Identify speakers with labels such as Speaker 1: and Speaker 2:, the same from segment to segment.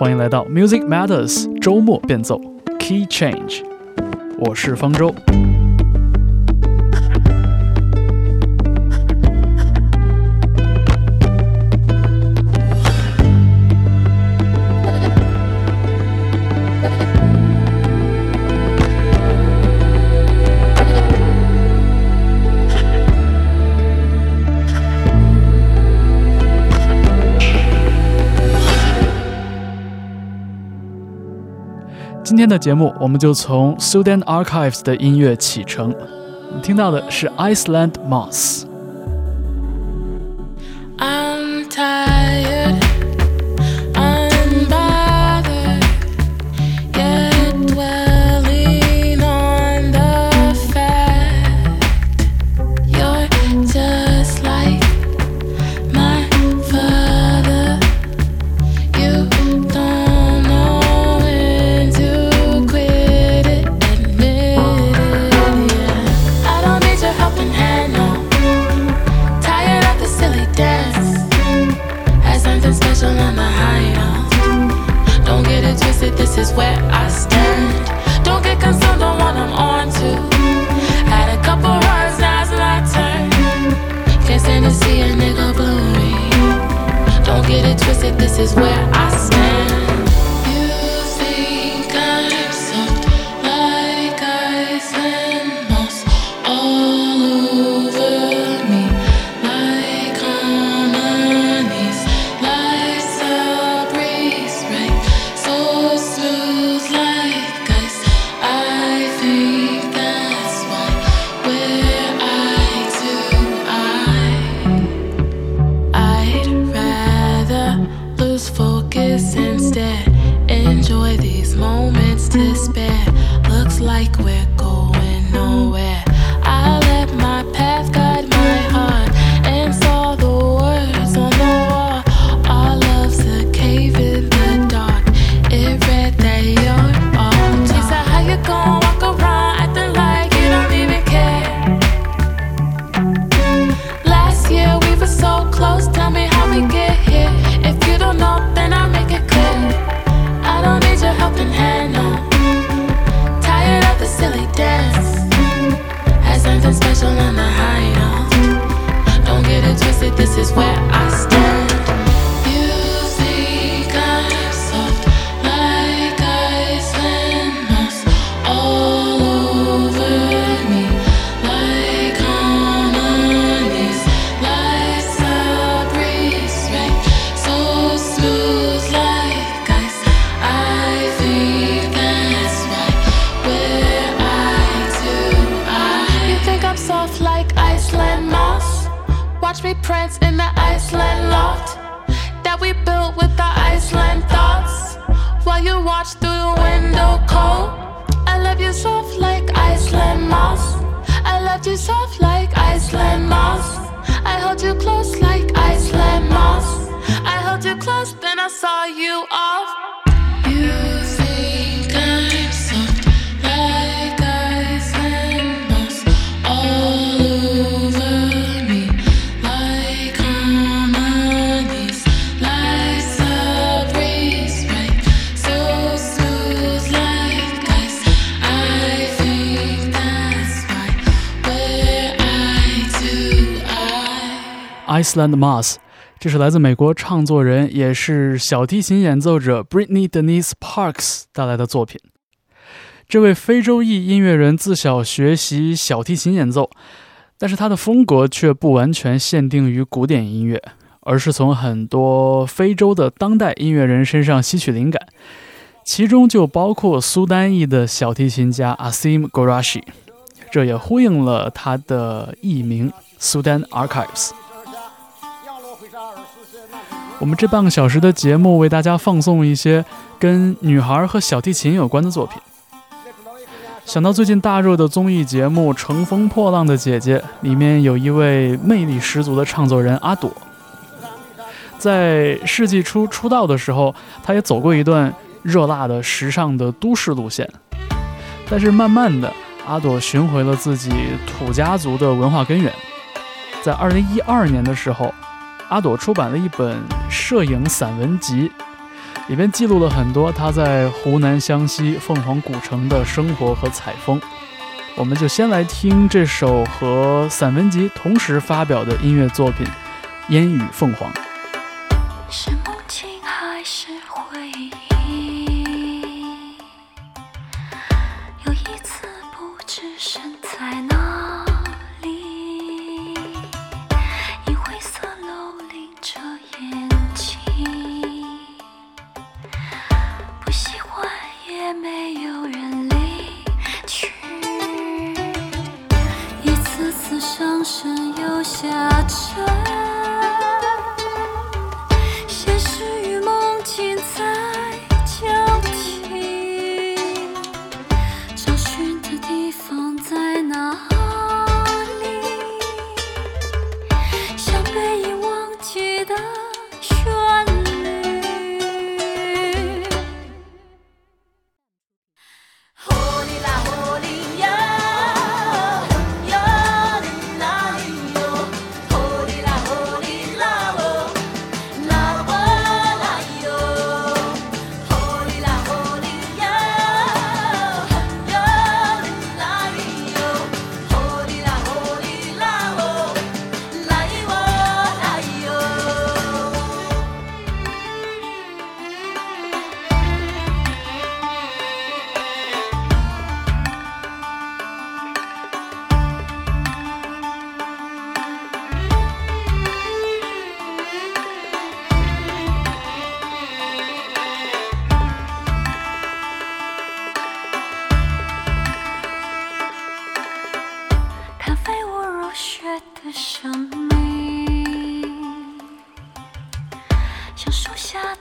Speaker 1: 欢迎来到 Music Matters 周末变奏 Key Change，我是方舟。今天的节目，我们就从 Sudan Archives 的音乐启程。听到的是 Iceland Moss。twisted, this is where I stand. watch me prance in the Iceland loft that we built with the Iceland thoughts. While you watch through the window cold, I love you soft like Iceland moss. I love you soft like Iceland moss. I held you close like Iceland moss. I held you close, then I saw you off.
Speaker 2: Iceland Moss，
Speaker 1: 这是来自美国唱作人也是小提琴演奏者 Britney Denise Parks 带来的作品。这位非洲裔音乐人自小学习小提琴演奏，但是他的风格却不完全限定于古典音乐，而是从很多非洲的当代音乐人身上吸取灵感，其中就包括苏丹裔的小提琴家 Asim Gorashi，这也呼应了他的艺名 Sudan Archives。我们这半个小时的节目为大家放送一些跟女孩和小提琴有关的作品。想到最近大热的综艺节目《乘风破浪的姐姐》，里面有一位魅力十足的唱作人阿朵。在世纪初出道的时候，她也走过一段热辣的时尚的都市路线。但是慢慢的，阿朵寻回了自己土家族的文化根源。在二零一二年的时候。阿朵出版了一本摄影散文集，
Speaker 2: 里边记录了很多她在湖南湘西凤凰古城的生活和采风。我们就先来听这首和散文集同时发表的音乐作品《烟雨凤凰》。
Speaker 3: 是梦境还是回忆？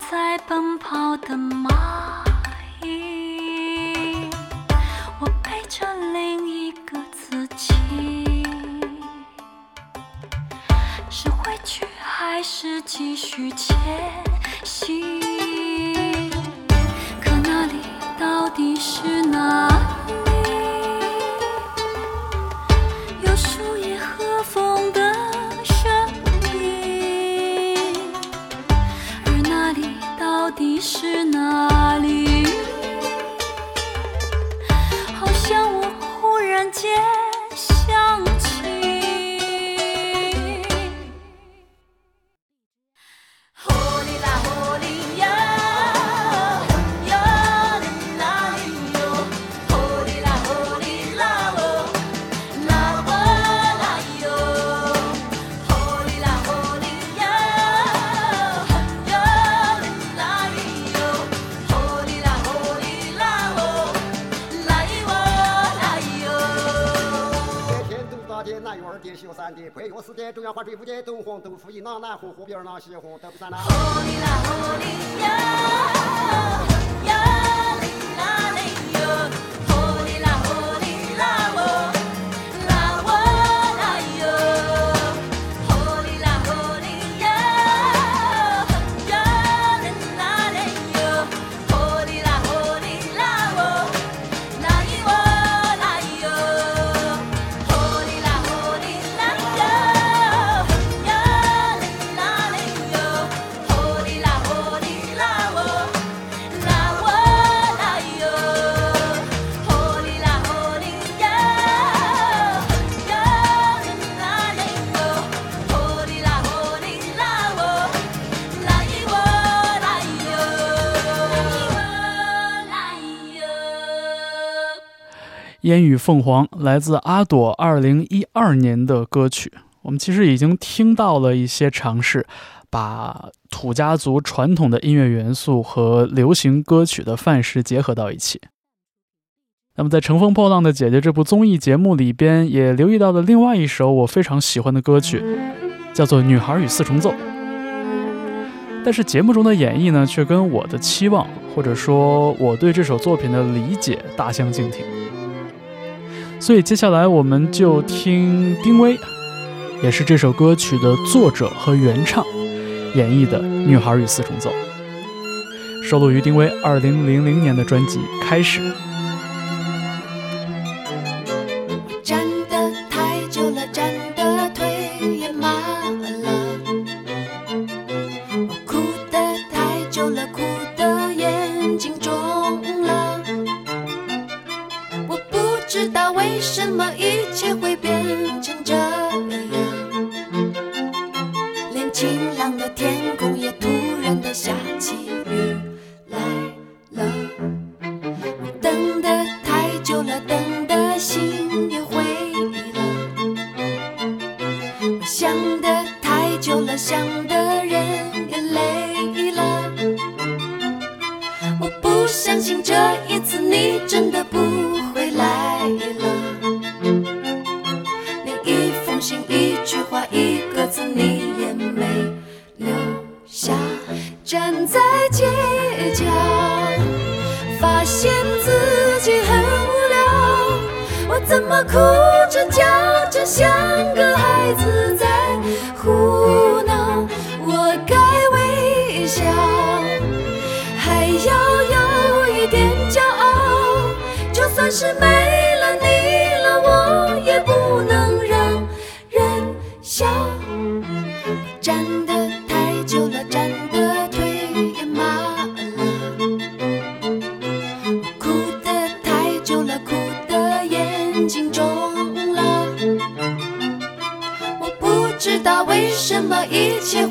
Speaker 3: 在奔跑的蚂蚁。我陪着另一个自己，是回去还是继续前
Speaker 4: 东府一那南红湖边儿那西红东山那。
Speaker 3: 呼
Speaker 2: 烟雨凤凰来自阿朵二零一二年的歌曲。我们其实已经听到了一些尝试，把土家族传统的音乐元素和流行歌曲的范式结合到一起。那么，在《乘风破浪的姐姐》这部综艺节目里边，也留意到了另外一首我非常喜欢的歌曲，叫做《女孩与四重奏》。但是节目中的演绎呢，却跟我的期望，或者说我对这首作品的理解大相径庭。所以接下来我们就听丁薇，也是这首歌曲的作者和原唱演绎的《女孩与四重奏》，收录于丁薇二零零零年的专辑《开始》。
Speaker 5: 家，发现自己很无聊。我怎么哭着叫着像个孩子在胡闹？我该微笑，还要有一点骄傲。就算是没什么一切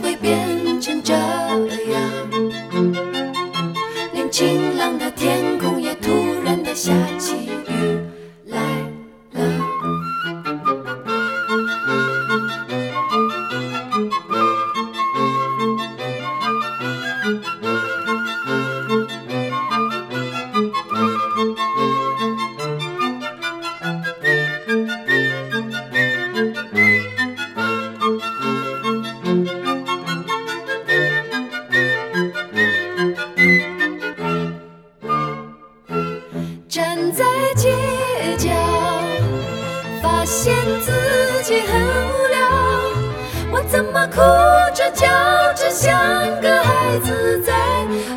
Speaker 5: 发现自己很无聊。我怎么哭着叫着像个孩子在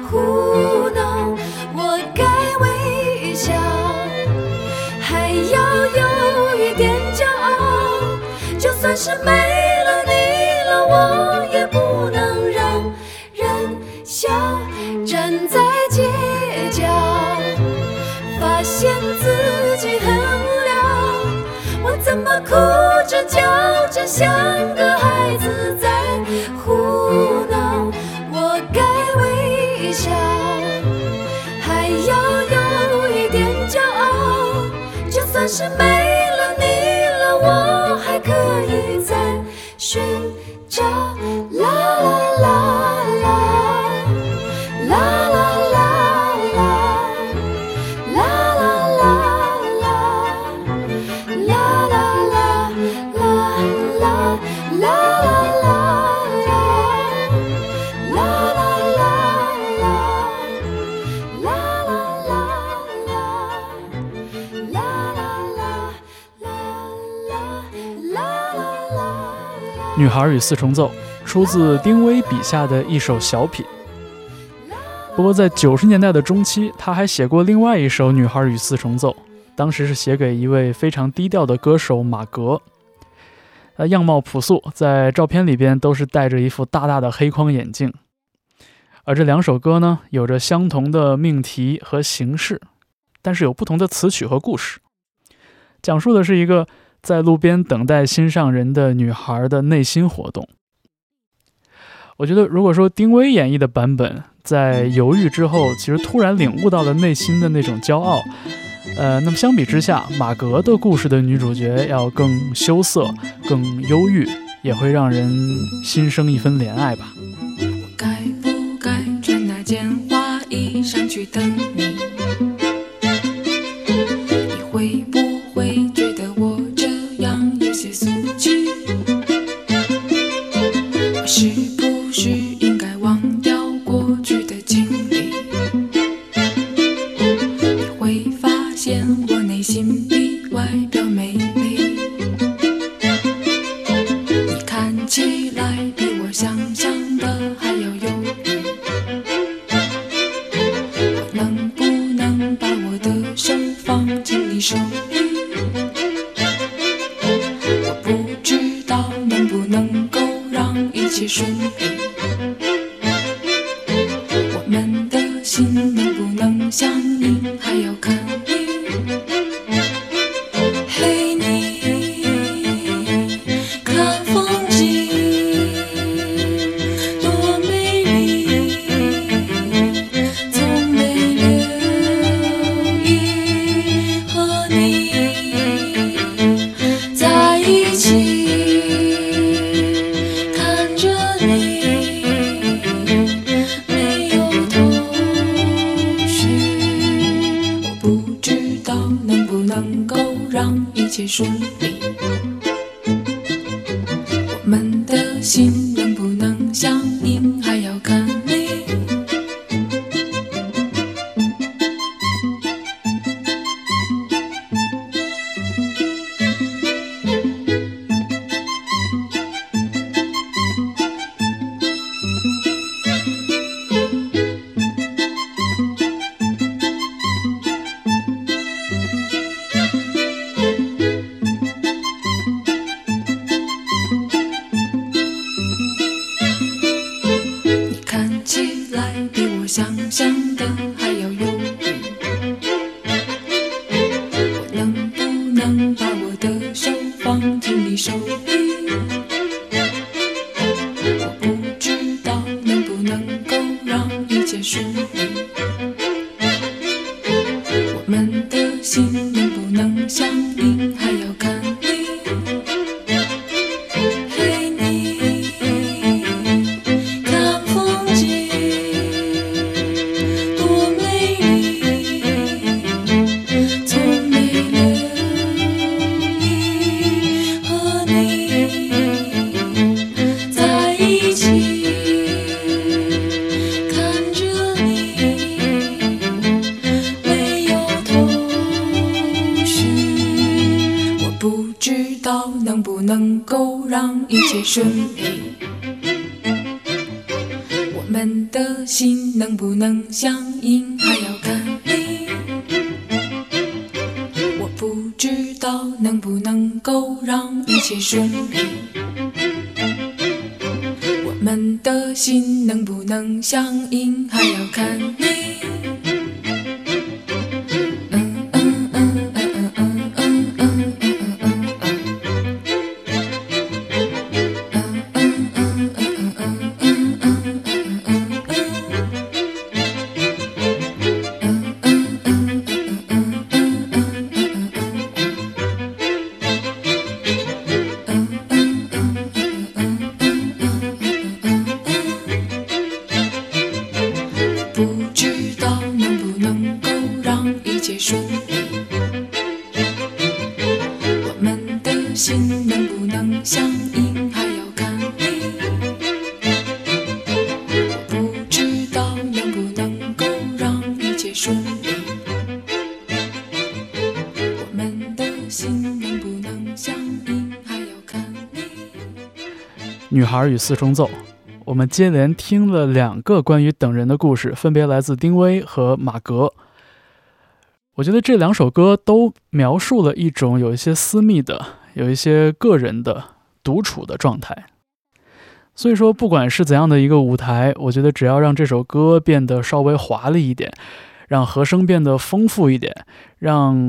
Speaker 5: 胡闹？我该微笑，还要有一点骄傲。就算是没着像个孩子在胡闹？我该微笑，还要有一点骄傲。就算是没了你了，我还可以再寻
Speaker 2: 女孩与四重奏》出自丁薇笔下的一首小品。不过在九十年代的中期，他还写过另外一首《女孩与四重奏》，当时是写给一位非常低调的歌手马格。呃，样貌朴素，在照片里边都是戴着一副大大的黑框眼镜。而这两首歌呢，有着相同的命题和形式，但是有不同的词曲和故事，讲述的是一个在路边等待心上人的女孩的内心活动。我觉得，如果说丁薇演绎的版本在犹豫之后，其实突然领悟到了内心的那种骄傲，呃，那么相比之下，马格的故事的女主角要更羞涩、更忧郁，也会让人心生一分怜爱吧。
Speaker 6: 我该不该穿那件花衣裳去等们的心能不能相应，还要看你。
Speaker 2: 女孩与四重奏，我们接连听了两个关于等人的故事，分别来自丁薇和马格。我觉得这两首歌都描述了一种有一些私密的、有一些个人的独处的状态。所以说，不管是怎样的一个舞台，我觉得只要让这首歌变得稍微华丽一点，让和声变得丰富一点，让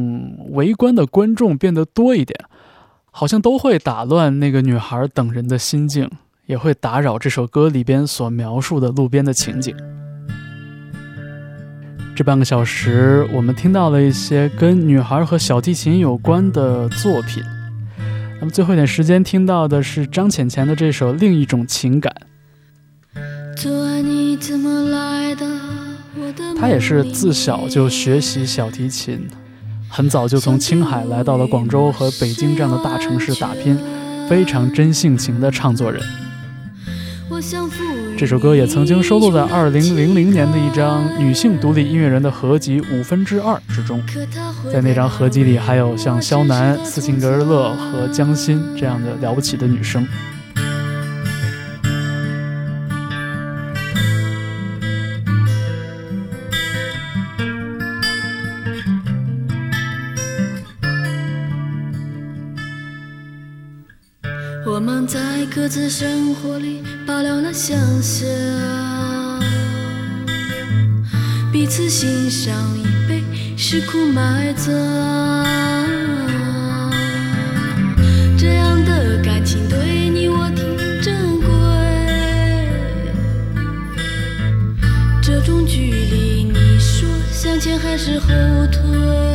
Speaker 2: 围观的观众变得多一点，好像都会打乱那个女孩等人的心境，也会打扰这首歌里边所描述的路边的情景。这半个小时，我们听到了一些跟女孩和小提琴有关的作品。那么最后一点时间听到的是张浅浅的这首《另一种情感》，
Speaker 5: 昨晚你怎么来的？我的
Speaker 2: 她也是自小就学习小提琴，很早就从青海来到了广州和北京这样的大城市打拼，非常真性情的唱作人。这首歌也曾经收录在2000年的一张女性独立音乐人的合集《五分之二》之中。在那张合集里，还有像肖楠、斯琴格日乐和江欣这样的了不起的女生。
Speaker 5: 各自生活里保留了想象，彼此欣赏，已被石窟埋葬。这样的感情对你我挺珍贵，这种距离，你说向前还是后退？